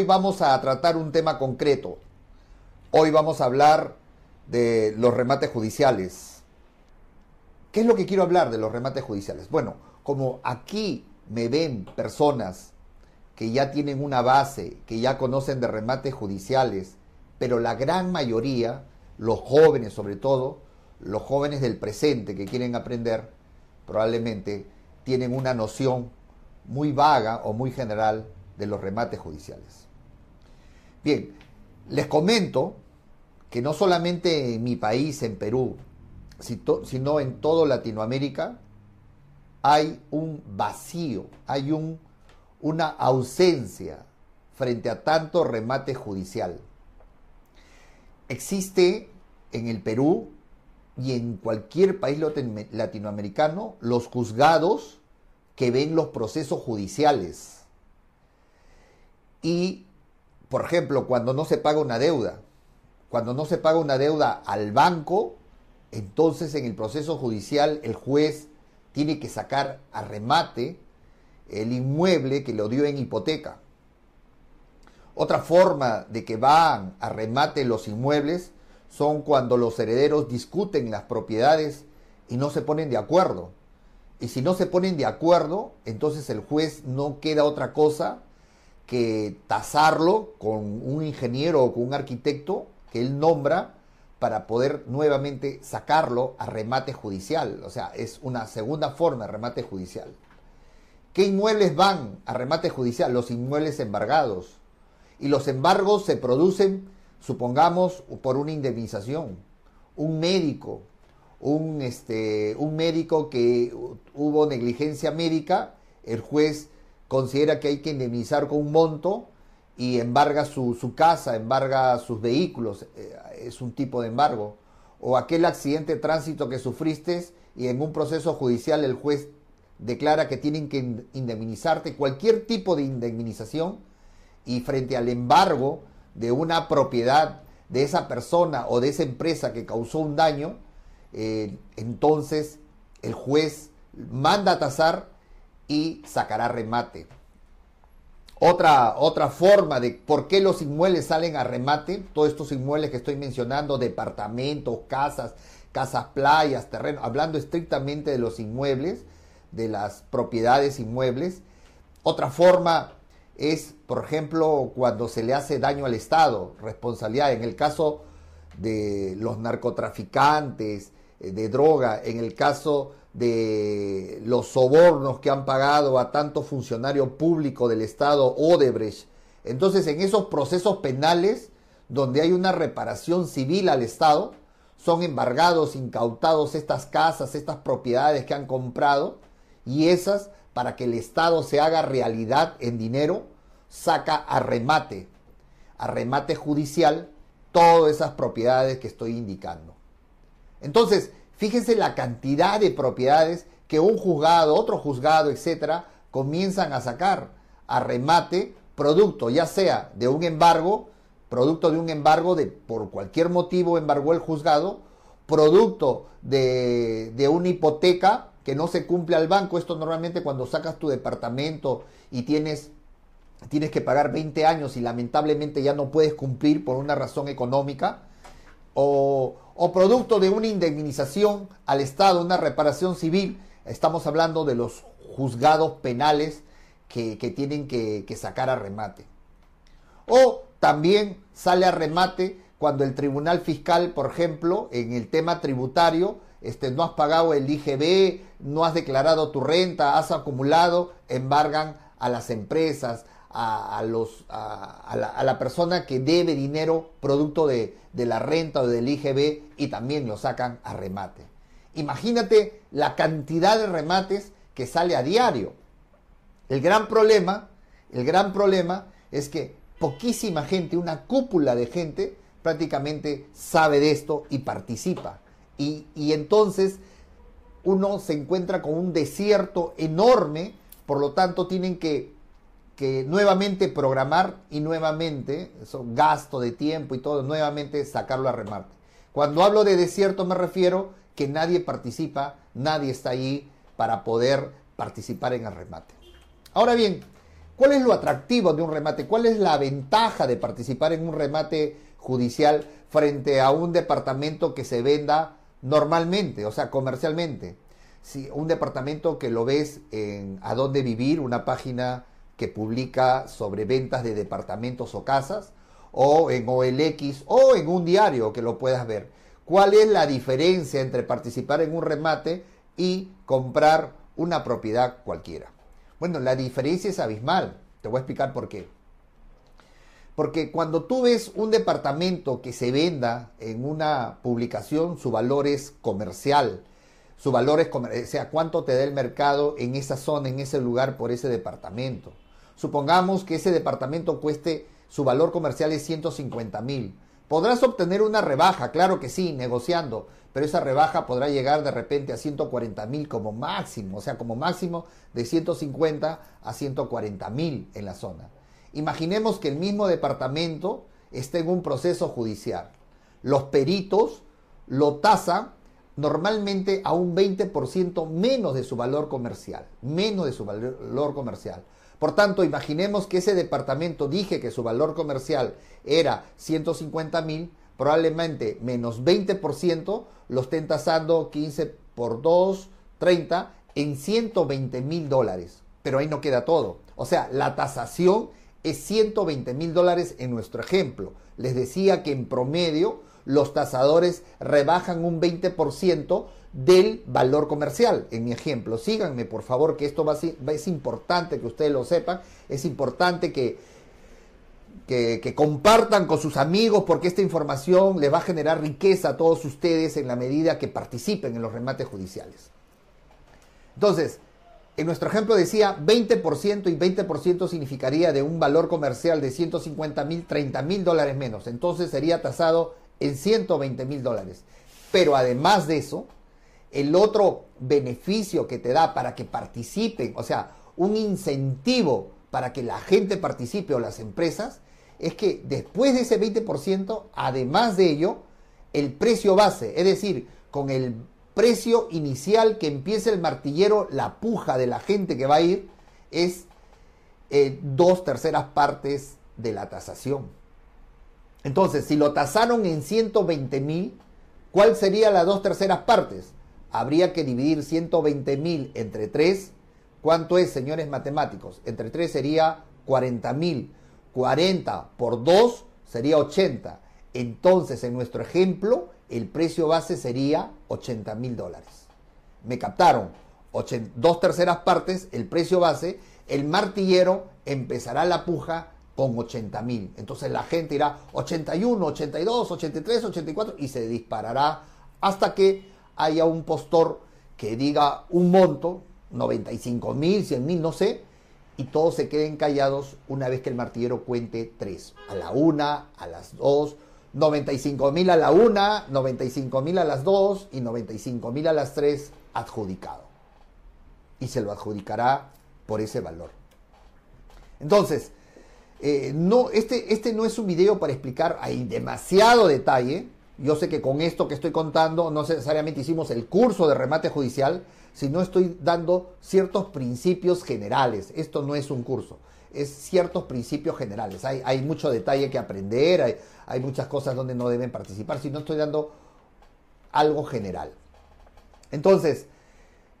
hoy vamos a tratar un tema concreto. Hoy vamos a hablar de los remates judiciales. ¿Qué es lo que quiero hablar de los remates judiciales? Bueno, como aquí me ven personas que ya tienen una base, que ya conocen de remates judiciales, pero la gran mayoría, los jóvenes sobre todo, los jóvenes del presente que quieren aprender, probablemente tienen una noción muy vaga o muy general de los remates judiciales. Bien, les comento que no solamente en mi país, en Perú, sino en toda Latinoamérica, hay un vacío, hay un, una ausencia frente a tanto remate judicial. Existe en el Perú y en cualquier país latinoamericano los juzgados que ven los procesos judiciales. Y, por ejemplo, cuando no se paga una deuda, cuando no se paga una deuda al banco, entonces en el proceso judicial el juez tiene que sacar a remate el inmueble que lo dio en hipoteca. Otra forma de que van a remate los inmuebles son cuando los herederos discuten las propiedades y no se ponen de acuerdo. Y si no se ponen de acuerdo, entonces el juez no queda otra cosa que tasarlo con un ingeniero o con un arquitecto que él nombra para poder nuevamente sacarlo a remate judicial. O sea, es una segunda forma de remate judicial. ¿Qué inmuebles van a remate judicial? Los inmuebles embargados. Y los embargos se producen, supongamos, por una indemnización. Un médico un, este, un médico que hubo negligencia médica, el juez considera que hay que indemnizar con un monto y embarga su, su casa, embarga sus vehículos, eh, es un tipo de embargo. O aquel accidente de tránsito que sufriste y en un proceso judicial el juez declara que tienen que indemnizarte cualquier tipo de indemnización y frente al embargo de una propiedad de esa persona o de esa empresa que causó un daño, eh, entonces el juez manda a tasar y sacará remate. Otra, otra forma de por qué los inmuebles salen a remate, todos estos inmuebles que estoy mencionando, departamentos, casas, casas playas, terrenos, hablando estrictamente de los inmuebles, de las propiedades inmuebles. Otra forma es, por ejemplo, cuando se le hace daño al Estado, responsabilidad. En el caso de los narcotraficantes, eh, de droga, en el caso de los sobornos que han pagado a tanto funcionario público del Estado Odebrecht. Entonces, en esos procesos penales donde hay una reparación civil al Estado, son embargados, incautados estas casas, estas propiedades que han comprado, y esas, para que el Estado se haga realidad en dinero, saca a remate, a remate judicial, todas esas propiedades que estoy indicando. Entonces, fíjense la cantidad de propiedades que un juzgado, otro juzgado, etcétera, comienzan a sacar a remate producto, ya sea de un embargo, producto de un embargo de por cualquier motivo embargó el juzgado, producto de, de una hipoteca que no se cumple al banco. Esto normalmente cuando sacas tu departamento y tienes tienes que pagar 20 años y lamentablemente ya no puedes cumplir por una razón económica, o, producto de una indemnización al Estado, una reparación civil, estamos hablando de los juzgados penales que, tienen que, sacar a remate. O también sale a remate cuando el tribunal fiscal, por ejemplo, en el tema tributario, este, no has pagado el IGB, no has declarado tu renta, has acumulado, embargan a las empresas, a, los, a, la, persona que debe dinero producto de, de la renta o del IGB y también lo sacan a remate. Imagínate la cantidad de remates que sale a diario. El gran problema, el gran problema es que poquísima gente, una cúpula de gente, prácticamente sabe de esto y participa. Y, y entonces uno se encuentra con un desierto enorme, por lo tanto tienen que que nuevamente programar y nuevamente, eso gasto de tiempo y todo, nuevamente sacarlo a remate. Cuando hablo de desierto me refiero que nadie participa, nadie está allí para poder participar en el remate. Ahora bien, ¿Cuál es lo atractivo de un remate? ¿Cuál es la ventaja de participar en un remate judicial frente a un departamento que se venda normalmente, o sea, comercialmente? Si un departamento que lo ves en A Dónde Vivir, una página que publica sobre ventas de departamentos o casas, o en OLX, o en un diario que lo puedas ver. ¿Cuál es la diferencia entre participar en un remate y comprar una propiedad cualquiera? Bueno, la diferencia es abismal. Te voy a explicar por qué. Porque cuando tú ves un departamento que se venda en una publicación, su valor es comercial. Su valor es, o sea, cuánto te da el mercado en esa zona, en ese lugar por ese departamento. Supongamos que ese departamento cueste, su valor comercial es 150 mil. Podrás obtener una rebaja, claro que sí, negociando, pero esa rebaja podrá llegar de repente a 140 mil como máximo, o sea, como máximo de 150 a 140 mil en la zona. Imaginemos que el mismo departamento esté en un proceso judicial. Los peritos lo tasan normalmente a un 20% menos de su valor comercial, menos de su valor comercial. Por tanto, imaginemos que ese departamento dije que su valor comercial era 150 mil, probablemente menos 20% lo estén tasando 15 por 2, 30 en 120 mil dólares. Pero ahí no queda todo. O sea, la tasación es 120 mil dólares en nuestro ejemplo. Les decía que en promedio los tasadores rebajan un 20% del valor comercial. En mi ejemplo, síganme por favor, que esto va es importante que ustedes lo sepan, es importante que, que, que, compartan con sus amigos porque esta información les va a generar riqueza a todos ustedes en la medida que participen en los remates judiciales. Entonces, en nuestro ejemplo decía 20% y 20% significaría de un valor comercial de 150 mil, 30 mil dólares menos. Entonces sería tasado en 120 mil dólares. Pero además de eso, el otro beneficio que te da para que participen, o sea, un incentivo para que la gente participe o las empresas, es que después de ese 20%, además de ello, el precio base, es decir, con el precio inicial que empieza el martillero, la puja de la gente que va a ir, es eh, dos terceras partes de la tasación. Entonces, si lo tasaron en 120 mil, ¿cuál sería las dos terceras partes? Habría que dividir 120 mil entre 3. ¿Cuánto es, señores matemáticos? Entre 3 sería 40 mil. 40 por 2 sería 80. Entonces, en nuestro ejemplo, el precio base sería 80 mil dólares. ¿Me captaron? dos terceras partes, el precio base, el martillero empezará la puja con 80 mil. Entonces la gente irá 81, 82, 83, 84 y se disparará hasta que haya un postor que diga un monto, 95 mil, 100 mil, no sé, y todos se queden callados una vez que el martillero cuente tres, a la una, a las dos, 95 mil a la una, 95 mil a las dos y 95 mil a las tres adjudicado. Y se lo adjudicará por ese valor. Entonces, eh, no, este, este no es un video para explicar, hay demasiado detalle, yo sé que con esto que estoy contando no necesariamente hicimos el curso de remate judicial, sino estoy dando ciertos principios generales. Esto no es un curso, es ciertos principios generales. Hay, hay mucho detalle que aprender, hay, hay muchas cosas donde no deben participar, sino estoy dando algo general. Entonces,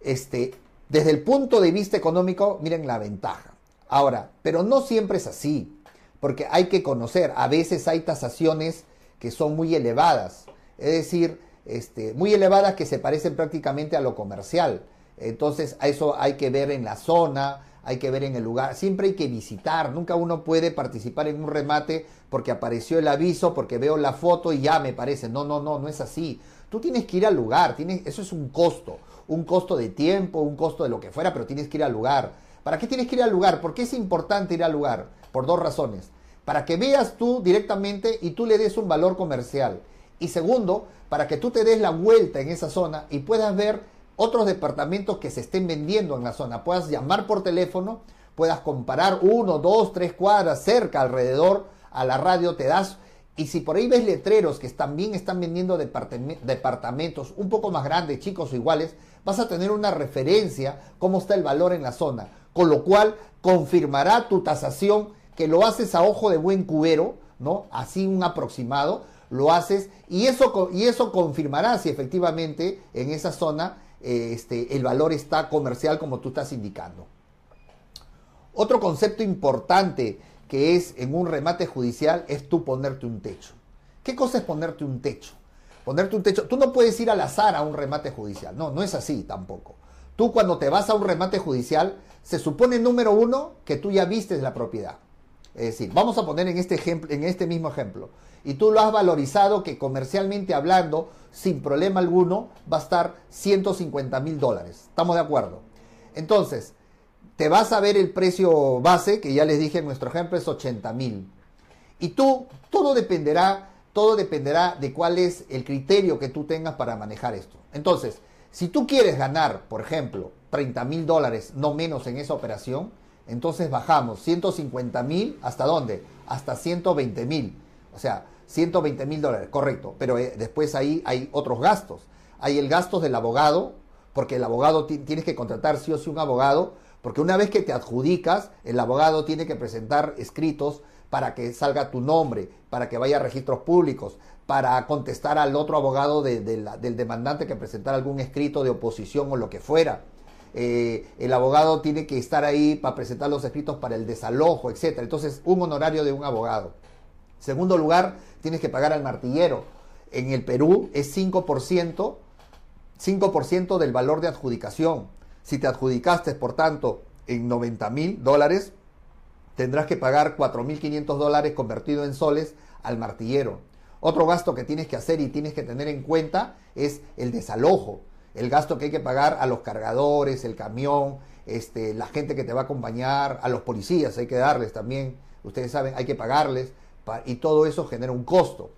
este, desde el punto de vista económico, miren la ventaja. Ahora, pero no siempre es así, porque hay que conocer, a veces hay tasaciones que son muy elevadas, es decir, este, muy elevadas que se parecen prácticamente a lo comercial. Entonces, a eso hay que ver en la zona, hay que ver en el lugar, siempre hay que visitar, nunca uno puede participar en un remate porque apareció el aviso, porque veo la foto y ya me parece, no, no, no, no es así. Tú tienes que ir al lugar, tienes, eso es un costo, un costo de tiempo, un costo de lo que fuera, pero tienes que ir al lugar. ¿Para qué tienes que ir al lugar? ¿Por qué es importante ir al lugar? Por dos razones para que veas tú directamente y tú le des un valor comercial. Y segundo, para que tú te des la vuelta en esa zona y puedas ver otros departamentos que se estén vendiendo en la zona. Puedas llamar por teléfono, puedas comparar uno, dos, tres cuadras cerca, alrededor, a la radio te das. Y si por ahí ves letreros que también están vendiendo departamentos un poco más grandes, chicos o iguales, vas a tener una referencia cómo está el valor en la zona con lo cual confirmará tu tasación que lo haces a ojo de buen cubero, ¿no? Así un aproximado, lo haces y eso, y eso confirmará si efectivamente en esa zona eh, este, el valor está comercial como tú estás indicando. Otro concepto importante que es en un remate judicial es tú ponerte un techo. ¿Qué cosa es ponerte un techo? Ponerte un techo. Tú no puedes ir al azar a un remate judicial. No, no es así tampoco. Tú cuando te vas a un remate judicial, se supone número uno que tú ya vistes la propiedad. Es decir, vamos a poner en este, ejemplo, en este mismo ejemplo. Y tú lo has valorizado que comercialmente hablando, sin problema alguno, va a estar 150 mil dólares. ¿Estamos de acuerdo? Entonces, te vas a ver el precio base, que ya les dije en nuestro ejemplo es 80 mil. Y tú, todo dependerá, todo dependerá de cuál es el criterio que tú tengas para manejar esto. Entonces, si tú quieres ganar, por ejemplo, 30 mil dólares, no menos en esa operación, entonces bajamos 150 mil, ¿hasta dónde? Hasta 120 mil. O sea, 120 mil dólares, correcto. Pero eh, después ahí hay otros gastos. Hay el gasto del abogado, porque el abogado tienes que contratar sí o sí un abogado, porque una vez que te adjudicas, el abogado tiene que presentar escritos para que salga tu nombre, para que vaya a registros públicos, para contestar al otro abogado del demandante que presentara algún escrito de oposición o lo que fuera. Eh, el abogado tiene que estar ahí para presentar los escritos para el desalojo, etc. Entonces, un honorario de un abogado. Segundo lugar, tienes que pagar al martillero. En el Perú es 5%, 5% del valor de adjudicación. Si te adjudicaste, por tanto, en 90 mil dólares, tendrás que pagar 4.500 dólares convertido en soles al martillero. Otro gasto que tienes que hacer y tienes que tener en cuenta es el desalojo el gasto que hay que pagar a los cargadores, el camión, este, la gente que te va a acompañar, a los policías hay que darles también, ustedes saben, hay que pagarles, y todo eso genera un costo.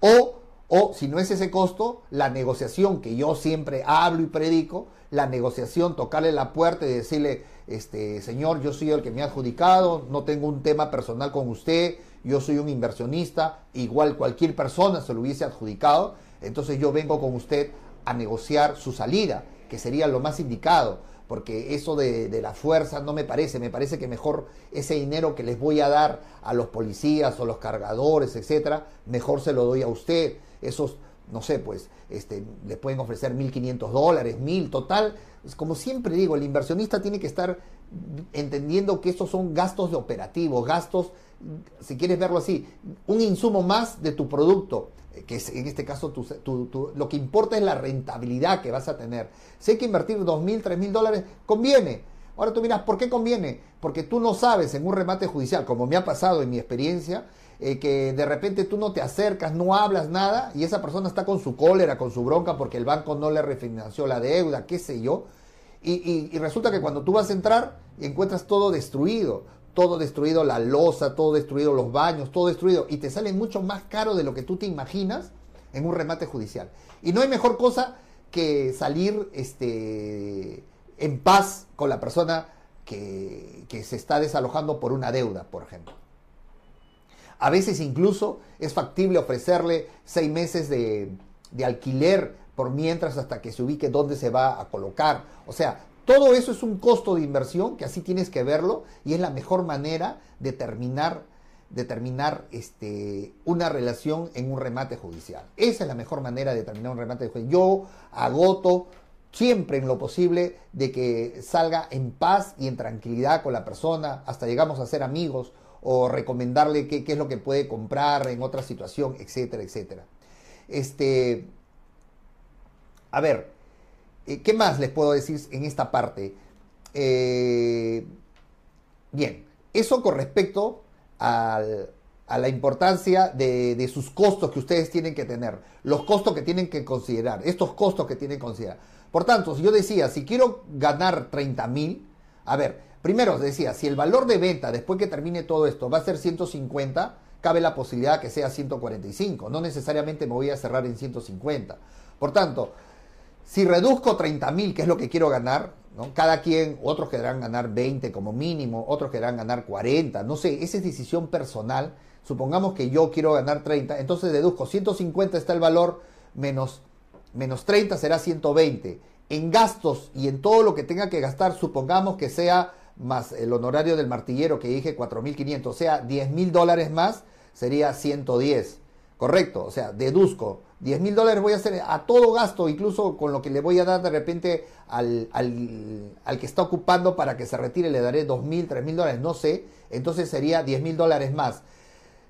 O, o si no es ese costo, la negociación que yo siempre hablo y predico, la negociación, tocarle la puerta y decirle, este, señor, yo soy el que me ha adjudicado, no tengo un tema personal con usted, yo soy un inversionista, igual cualquier persona se lo hubiese adjudicado, entonces yo vengo con usted a negociar su salida, que sería lo más indicado, porque eso de, la fuerza no me parece, me parece que mejor ese dinero que les voy a dar a los policías o los cargadores, etcétera, mejor se lo doy a usted. Esos, no sé, pues, este, le pueden ofrecer 1.500 dólares, 1.000, total. Como siempre digo, el inversionista tiene que estar entendiendo que estos son gastos de operativo, gastos, si quieres verlo así, un insumo más de tu producto que en este caso lo que importa es la rentabilidad que vas a tener. Si hay que invertir dos mil, tres mil dólares, conviene. Ahora tú miras, ¿por qué conviene? Porque tú no sabes en un remate judicial, como me ha pasado en mi experiencia, eh, que de repente tú no te acercas, no hablas nada y esa persona está con su cólera, con su bronca porque el banco no le refinanció la deuda, qué sé yo. Y, y resulta que cuando tú vas a entrar encuentras todo destruido todo destruido, la losa, todo destruido, los baños, todo destruido, y te sale mucho más caro de lo que tú te imaginas en un remate judicial. Y no hay mejor cosa que salir este, en paz con la persona que, se está desalojando por una deuda, por ejemplo. A veces incluso es factible ofrecerle seis meses de, de alquiler por mientras hasta que se ubique dónde se va a colocar. O sea, todo eso es un costo de inversión que así tienes que verlo y es la mejor manera de terminar, este, una relación en un remate judicial. Esa es la mejor manera de terminar un remate judicial. Yo agoto siempre en lo posible de que salga en paz y en tranquilidad con la persona, hasta llegamos a ser amigos o recomendarle qué, qué es lo que puede comprar en otra situación, etcétera, etcétera. Este, a ver, eh, ¿Qué más les puedo decir en esta parte? Eh, bien, eso con respecto a la importancia de, sus costos que ustedes tienen que tener, los costos que tienen que considerar, estos costos que tienen que considerar. Por tanto, si yo decía, si quiero ganar 30 mil, a ver, primero decía, si el valor de venta después que termine todo esto va a ser 150, cabe la posibilidad que sea 145, no necesariamente me voy a cerrar en 150. Por tanto, si reduzco 30 mil, que es lo que quiero ganar, ¿no? cada quien, otros querrán ganar 20 como mínimo, otros querrán ganar 40, no sé, esa es decisión personal. Supongamos que yo quiero ganar 30, entonces deduzco 150 está el valor, menos, menos 30 será 120. En gastos y en todo lo que tenga que gastar, supongamos que sea más el honorario del martillero que dije 4.500, o sea, 10 mil dólares más sería 110. Correcto, o sea, deduzco, 10 mil dólares voy a hacer a todo gasto, incluso con lo que le voy a dar de repente al, al, que está ocupando para que se retire, le daré 2 mil, 3 mil dólares, no sé, entonces sería 10 mil dólares más.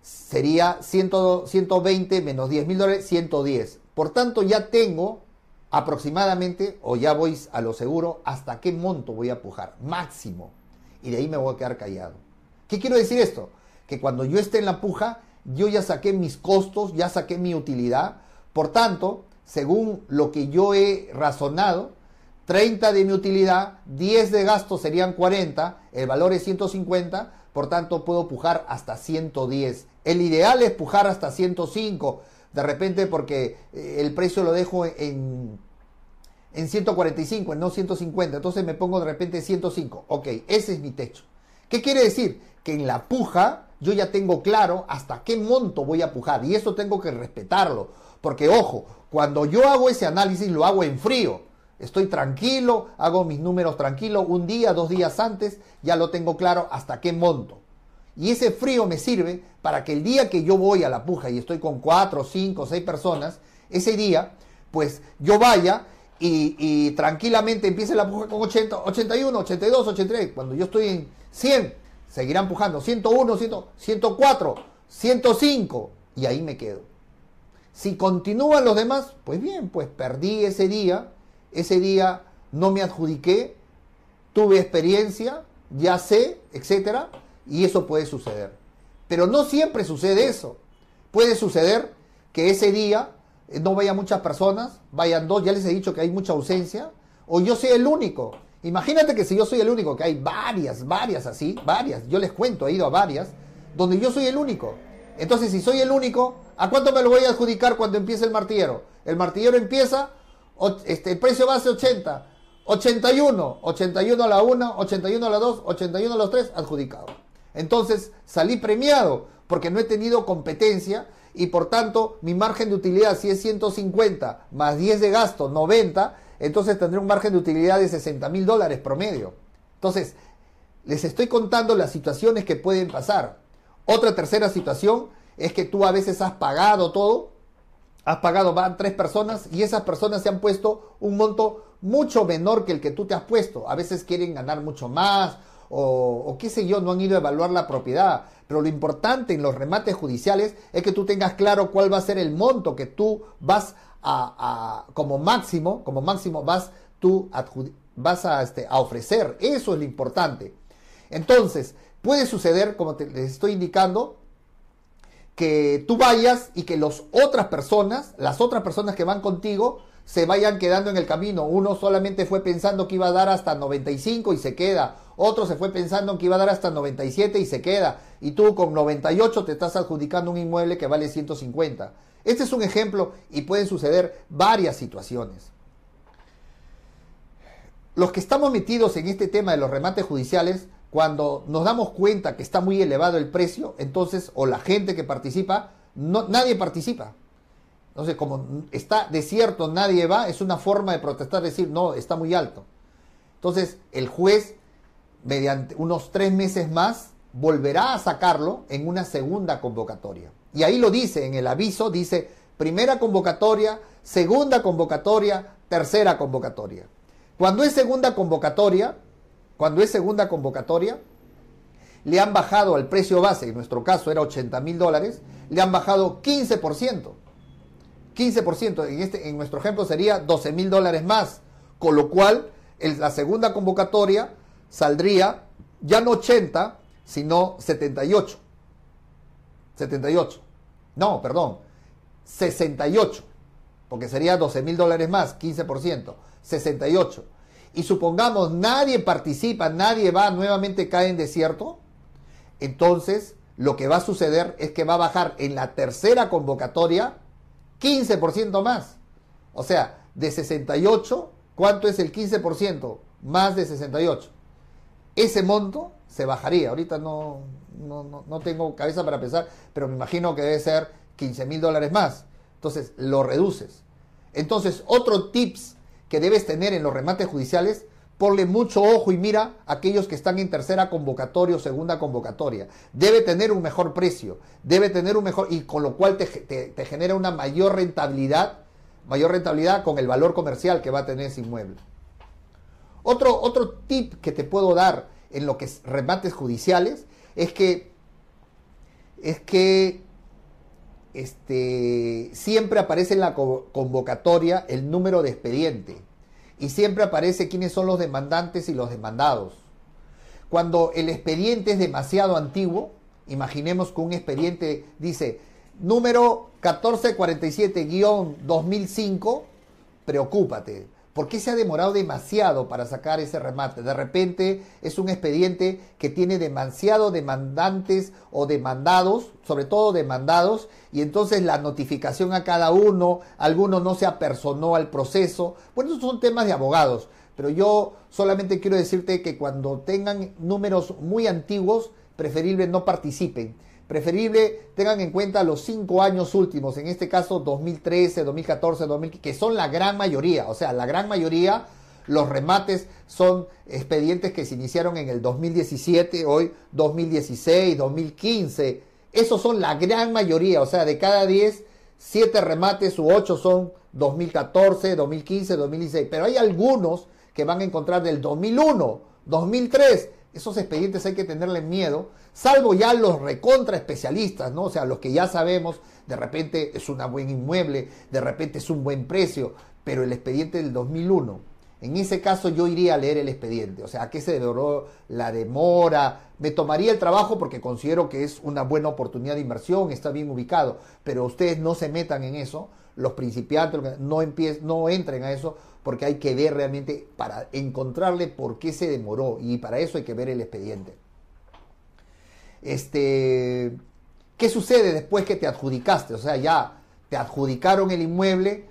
Sería 100, 120 menos 10 mil dólares, 110. Por tanto, ya tengo aproximadamente, o ya voy a lo seguro, hasta qué monto voy a pujar, máximo. Y de ahí me voy a quedar callado. ¿Qué quiero decir esto? Que cuando yo esté en la puja, yo ya saqué mis costos, ya saqué mi utilidad. Por tanto, según lo que yo he razonado, 30 de mi utilidad, 10 de gasto serían 40, el valor es 150, por tanto puedo pujar hasta 110. El ideal es pujar hasta 105, de repente porque eh, el precio lo dejo en, en 145, en no 150, entonces me pongo de repente 105. Ok, ese es mi techo. ¿Qué quiere decir? Que en la puja yo ya tengo claro hasta qué monto voy a pujar y eso tengo que respetarlo. Porque ojo, cuando yo hago ese análisis lo hago en frío. Estoy tranquilo, hago mis números tranquilo, un día, dos días antes, ya lo tengo claro hasta qué monto. Y ese frío me sirve para que el día que yo voy a la puja y estoy con cuatro, cinco, seis personas, ese día, pues yo vaya y, tranquilamente empiece la puja con 80, 81, 82, 83. Cuando yo estoy en 100, seguirán pujando 101, 104, 105 y ahí me quedo. Si continúan los demás, pues bien, pues perdí ese día, ese día no me adjudiqué, tuve experiencia, ya sé, etcétera, y eso puede suceder. Pero no siempre sucede eso. Puede suceder que ese día eh, no vayan muchas personas, vayan dos, ya les he dicho que hay mucha ausencia, o yo soy el único. Imagínate que si yo soy el único, que hay varias, varias así, varias, yo les cuento, he ido a varias, donde yo soy el único. Entonces, si soy el único, ¿a cuánto me lo voy a adjudicar cuando empiece el martillero? El martillero empieza, este, el precio base 80, 81, 81 a la 1, 81 a la 2, 81 a los 3, adjudicado. Entonces, salí premiado porque no he tenido competencia y por tanto mi margen de utilidad si es 150 más 10 de gasto, 90, entonces tendré un margen de utilidad de 60 mil dólares promedio. Entonces, les estoy contando las situaciones que pueden pasar. Otra tercera situación es que tú a veces has pagado todo, has pagado, tres personas y esas personas se han puesto un monto mucho menor que el que tú te has puesto. A veces quieren ganar mucho más o, qué sé yo, no han ido a evaluar la propiedad. Pero lo importante en los remates judiciales es que tú tengas claro cuál va a ser el monto que tú vas a, como máximo, como máximo vas tú vas este, a ofrecer. Eso es lo importante. Entonces, puede suceder, como te, les estoy indicando, que tú vayas y que las otras personas, las otras personas que van contigo, se vayan quedando en el camino. Uno solamente fue pensando que iba a dar hasta 95 y se queda. Otro se fue pensando que iba a dar hasta 97 y se queda. Y tú con 98 te estás adjudicando un inmueble que vale 150. Este es un ejemplo y pueden suceder varias situaciones. Los que estamos metidos en este tema de los remates judiciales, cuando nos damos cuenta que está muy elevado el precio, entonces, o la gente que participa, nadie participa. Entonces, como está desierto, nadie va, es una forma de protestar, decir, no, está muy alto. Entonces, el juez, mediante unos tres meses más, volverá a sacarlo en una segunda convocatoria. Y ahí lo dice, en el aviso dice, primera convocatoria, segunda convocatoria, tercera convocatoria. Cuando es segunda convocatoria, cuando es segunda convocatoria, le han bajado al precio base, en nuestro caso era 80 mil dólares, le han bajado 15%. 15%, en, este, en nuestro ejemplo sería 12 mil dólares más, con lo cual la segunda convocatoria saldría ya no 80, sino 78. 78. No, perdón, 68, porque sería 12 mil dólares más, 15%, 68. Y supongamos nadie participa, nadie va, nuevamente cae en desierto, entonces lo que va a suceder es que va a bajar en la tercera convocatoria 15% más. O sea, de 68, ¿cuánto es el 15%? Más de 68. Ese monto se bajaría. Ahorita no, no, tengo cabeza para pensar, pero me imagino que debe ser 15 mil dólares más. Entonces, lo reduces. Entonces, otro tips que debes tener en los remates judiciales, Ponle mucho ojo y mira a aquellos que están en tercera convocatoria o segunda convocatoria. Debe tener un mejor precio, debe tener un mejor, y con lo cual te, te genera una mayor rentabilidad, mayor rentabilidad con el valor comercial que va a tener ese inmueble. Otro, otro tip que te puedo dar en lo que es remates judiciales es que, es que este, siempre aparece en la convocatoria el número de expediente y siempre aparece quiénes son los demandantes y los demandados. Cuando el expediente es demasiado antiguo, imaginemos que un expediente dice número 1447-2005, preocúpate, ¿Por qué se ha demorado demasiado para sacar ese remate? De repente es un expediente que tiene demasiado demandantes o demandados, sobre todo demandados, y entonces la notificación a cada uno, alguno no se apersonó al proceso. Bueno, esos son temas de abogados, pero yo solamente quiero decirte que cuando tengan números muy antiguos, preferible no participen preferible tengan en cuenta los cinco años últimos, en este caso 2013, 2014, 2015, que son la gran mayoría, o sea, la gran mayoría, los remates son expedientes que se iniciaron en el 2017, hoy 2016, 2015, esos son la gran mayoría, o sea, de cada 10, 7 remates u 8 son 2014, 2015, 2016, pero hay algunos que van a encontrar del 2001, 2003, esos expedientes hay que tenerle miedo, salvo ya los recontra especialistas, ¿no? O sea, los que ya sabemos, de repente es un buen inmueble, de repente es un buen precio, pero el expediente del 2001, en ese caso yo iría a leer el expediente, o sea, ¿a qué se demoró la demora? Me tomaría el trabajo porque considero que es una buena oportunidad de inversión, está bien ubicado, pero ustedes no se metan en eso, los principiantes no, no entren a eso porque hay que ver realmente para encontrarle por qué se demoró y para eso hay que ver el expediente. Este, ¿Qué sucede después que te adjudicaste? O sea, ya te adjudicaron el inmueble.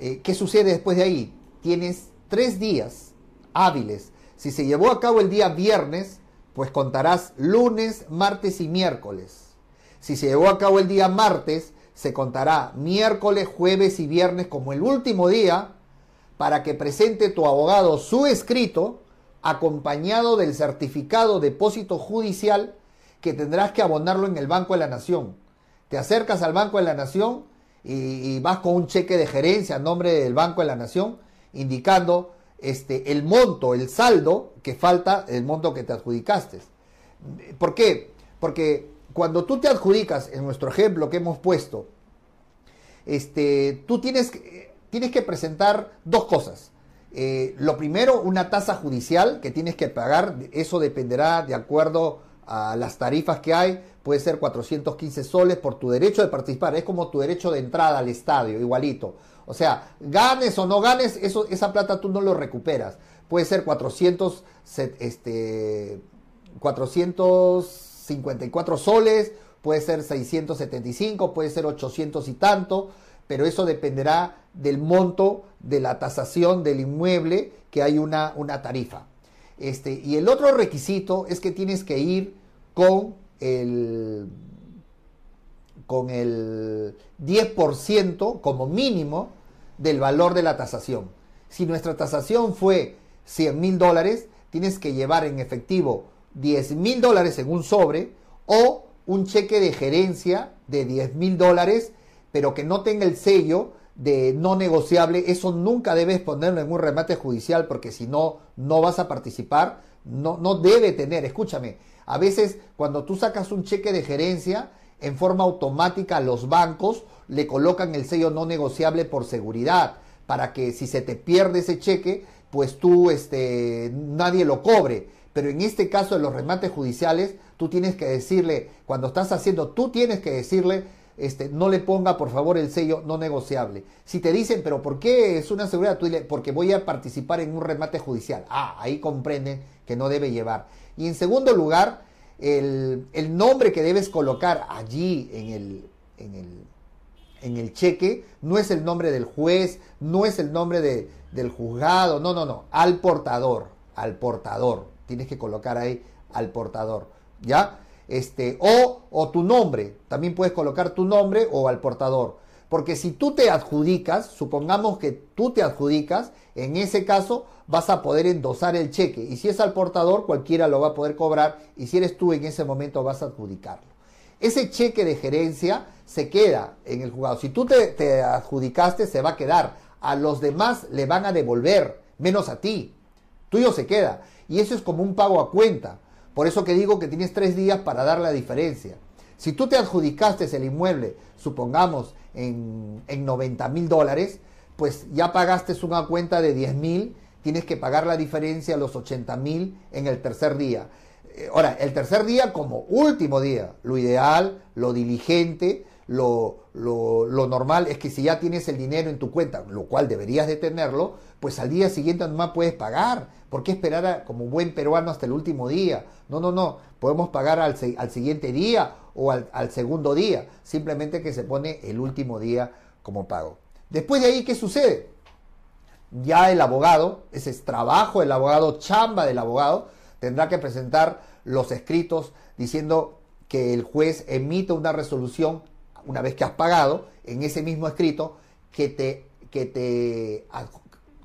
Eh, ¿Qué sucede después de ahí? Tienes tres días hábiles. Si se llevó a cabo el día viernes, pues contarás lunes, martes y miércoles. Si se llevó a cabo el día martes, se contará miércoles, jueves y viernes como el último día para que presente tu abogado su escrito acompañado del certificado de depósito judicial que tendrás que abonarlo en el Banco de la Nación. Te acercas al Banco de la Nación y, vas con un cheque de gerencia a nombre del Banco de la Nación indicando este, el monto, el saldo que falta, el monto que te adjudicaste. ¿Por qué? Porque cuando tú te adjudicas, en nuestro ejemplo que hemos puesto, este, tú tienes tienes que presentar dos cosas. Eh, lo primero, una tasa judicial que tienes que pagar, eso dependerá de acuerdo a las tarifas que hay, puede ser 415 soles por tu derecho de participar, es como tu derecho de entrada al estadio, igualito. O sea, ganes o no ganes, eso, esa plata tú no lo recuperas. Puede ser 400, este, 454 soles, puede ser 675, puede ser 800 y tanto pero eso dependerá del monto de la tasación del inmueble, que hay una, una tarifa. Este, y el otro requisito es que tienes que ir con el, con el 10% como mínimo del valor de la tasación. Si nuestra tasación fue 100 mil dólares, tienes que llevar en efectivo 10 mil dólares en un sobre o un cheque de gerencia de 10 mil dólares pero que no tenga el sello de no negociable, eso nunca debes ponerlo en un remate judicial porque si no, no vas a participar, no, no debe tener, escúchame, a veces cuando tú sacas un cheque de gerencia, en forma automática los bancos le colocan el sello no negociable por seguridad, para que si se te pierde ese cheque, pues tú, este, nadie lo cobre. Pero en este caso de los remates judiciales, tú tienes que decirle, cuando estás haciendo, tú tienes que decirle, este, no le ponga por favor el sello no negociable. Si te dicen, pero ¿por qué es una seguridad? Tú dile, porque voy a participar en un remate judicial. Ah, ahí comprenden que no debe llevar. Y en segundo lugar, el, nombre que debes colocar allí en el, en el, en el cheque no es el nombre del juez, no es el nombre de, del juzgado, no, no, no, al portador, al portador. Tienes que colocar ahí al portador, ¿ya? Este, o, tu nombre, también puedes colocar tu nombre o al portador. Porque si tú te adjudicas, supongamos que tú te adjudicas, en ese caso vas a poder endosar el cheque. Y si es al portador, cualquiera lo va a poder cobrar. Y si eres tú, en ese momento vas a adjudicarlo. Ese cheque de gerencia se queda en el juzgado. Si tú te adjudicaste, se va a quedar. A los demás le van a devolver, menos a ti. Tuyo se queda. Y eso es como un pago a cuenta. Por eso que digo que tienes tres días para dar la diferencia. Si tú te adjudicaste el inmueble, supongamos, en, en 90 mil dólares, pues ya pagaste una cuenta de 10 mil, tienes que pagar la diferencia, los 80 mil, en el tercer día. Eh, ahora, el tercer día como último día, lo ideal, lo diligente, lo, lo, normal es que si ya tienes el dinero en tu cuenta, lo cual deberías de tenerlo, pues al día siguiente nomás puedes pagar. ¿Por qué esperar como buen peruano hasta el último día? No, no, no. Podemos pagar al, al siguiente día o al, al, segundo día. Simplemente que se pone el último día como pago. Después de ahí, ¿qué sucede? Ya el abogado, ese es trabajo del abogado, chamba del abogado, tendrá que presentar los escritos diciendo que el juez emite una resolución una vez que has pagado, en ese mismo escrito, que te, que te,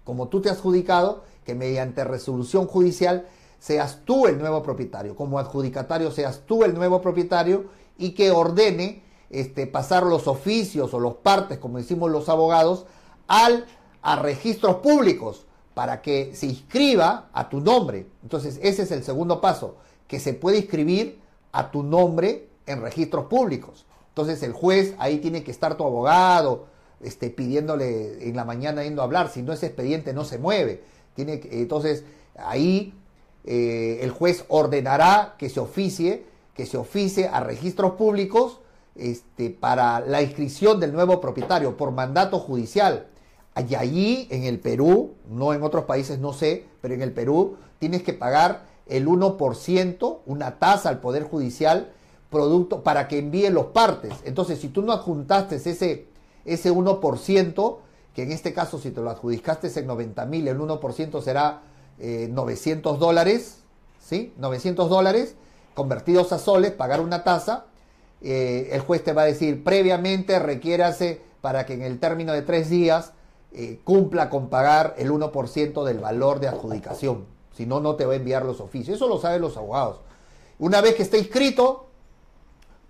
como tú te has adjudicado, que mediante resolución judicial seas tú el nuevo propietario, como adjudicatario seas tú el nuevo propietario y que ordene este, pasar los oficios o los partes, como decimos los abogados, al, a registros públicos para que se inscriba a tu nombre. Entonces, ese es el segundo paso, que se puede inscribir a tu nombre en registros públicos. Entonces el juez ahí tiene que estar tu abogado, este, pidiéndole en la mañana yendo a hablar, si no es expediente no se mueve. Tiene entonces ahí eh, el juez ordenará que se oficie, que se oficie a registros públicos este, para la inscripción del nuevo propietario por mandato judicial. Y allí en el Perú, no en otros países no sé, pero en el Perú tienes que pagar el 1%, una tasa al Poder Judicial producto para que envíe los partes. Entonces, si tú no adjuntaste ese, ese 1%, que en este caso si te lo adjudicaste en 90 mil, el 1% será 900 eh, dólares, ¿sí? 900 dólares convertidos a soles, pagar una tasa, eh, el juez te va a decir previamente requiérase para que en el término de tres días eh, cumpla con pagar el 1% del valor de adjudicación. Si no, no te va a enviar los oficios. Eso lo saben los abogados. Una vez que esté inscrito,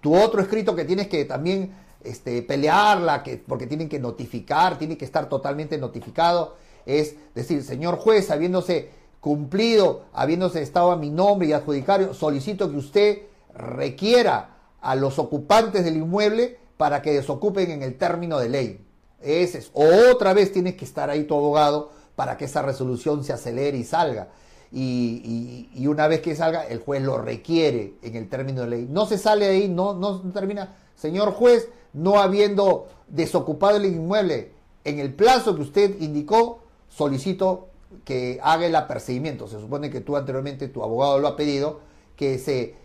tu otro escrito que tienes que también este, pelearla, que, porque tienen que notificar, tiene que estar totalmente notificado, es decir, señor juez, habiéndose cumplido, habiéndose estado a mi nombre y adjudicario, solicito que usted requiera a los ocupantes del inmueble para que desocupen en el término de ley. Ese es. Otra vez tienes que estar ahí tu abogado para que esa resolución se acelere y salga y, una vez que salga, el juez lo requiere en el término de ley. No se sale de ahí, no, no termina. Señor juez, no habiendo desocupado el inmueble en el plazo que usted indicó, solicito que haga el apercibimiento. Se supone que tú anteriormente, tu abogado lo ha pedido, que se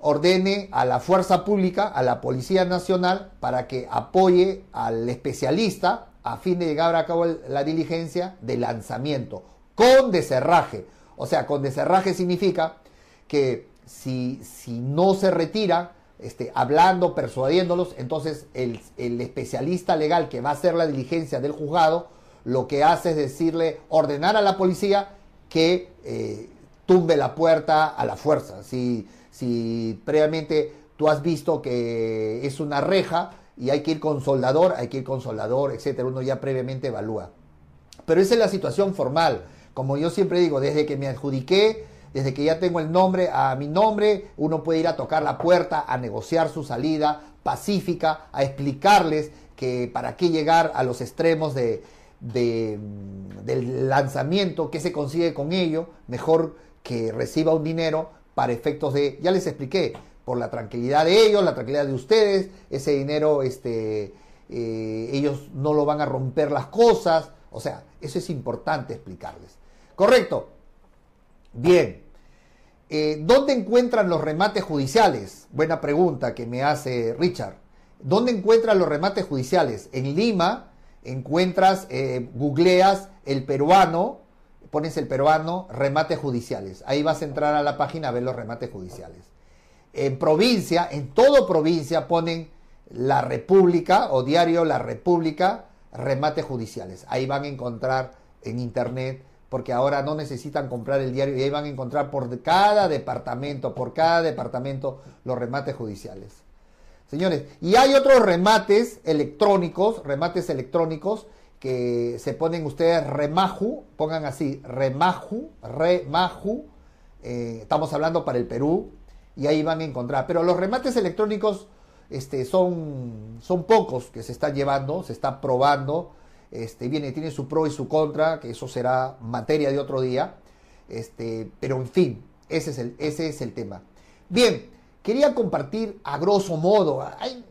ordene a la fuerza pública, a la Policía Nacional, para que apoye al especialista a fin de llegar a cabo la diligencia de lanzamiento con deserraje o sea, con deserraje significa que si, si no se retira, este, hablando, persuadiéndolos, entonces el, especialista legal que va a hacer la diligencia del juzgado, lo que hace es decirle, ordenar a la policía que eh, tumbe la puerta a la fuerza. Si, si previamente tú has visto que es una reja y hay que ir con soldador, hay que ir con soldador, etcétera, uno ya previamente evalúa. Pero esa es la situación formal. Como yo siempre digo, desde que me adjudiqué, desde que ya tengo el nombre a mi nombre, uno puede ir a tocar la puerta, a negociar su salida pacífica, a explicarles que para qué llegar a los extremos de, del lanzamiento, qué se consigue con ello, mejor que reciba un dinero para efectos de, ya les expliqué, por la tranquilidad de ellos, la tranquilidad de ustedes, ese dinero, este, eh, ellos no lo van a romper las cosas, o sea, eso es importante explicarles. Correcto. Bien. Eh, ¿Dónde encuentran los remates judiciales? Buena pregunta que me hace Richard. ¿Dónde encuentran los remates judiciales? En Lima encuentras, eh, googleas el peruano, pones el peruano, remates judiciales. Ahí vas a entrar a la página a ver los remates judiciales. En provincia, en todo provincia ponen La República o diario La República, remates judiciales. Ahí van a encontrar en internet, porque ahora no necesitan comprar el diario y ahí van a encontrar por cada departamento, por cada departamento, los remates judiciales. Señores, y hay otros remates electrónicos, remates electrónicos que se ponen ustedes remaju, pongan así, remaju, remaju, eh, estamos hablando para el Perú, y ahí van a encontrar. Pero los remates electrónicos este, son, son pocos que se están llevando, se está probando, este, viene, tiene su pro y su contra, que eso será materia de otro día, este, pero en fin, ese es el, ese es el tema. Bien, quería compartir a grosso modo, hay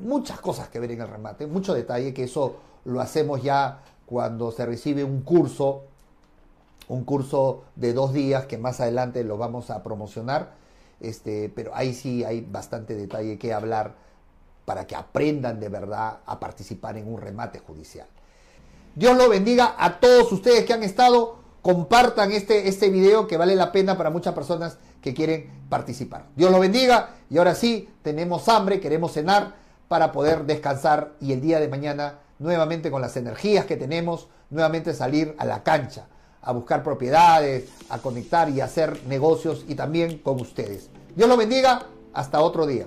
muchas cosas que ver en el remate, mucho detalle, que eso lo hacemos ya cuando se recibe un curso, un curso de dos días que más adelante lo vamos a promocionar, este, pero ahí sí hay bastante detalle que hablar para que aprendan de verdad a participar en un remate judicial. Dios lo bendiga a todos ustedes que han estado, compartan este, este video que vale la pena para muchas personas que quieren participar. Dios lo bendiga y ahora sí, tenemos hambre, queremos cenar para poder descansar y el día de mañana nuevamente con las energías que tenemos, nuevamente salir a la cancha, a buscar propiedades, a conectar y hacer negocios y también con ustedes. Dios lo bendiga, hasta otro día.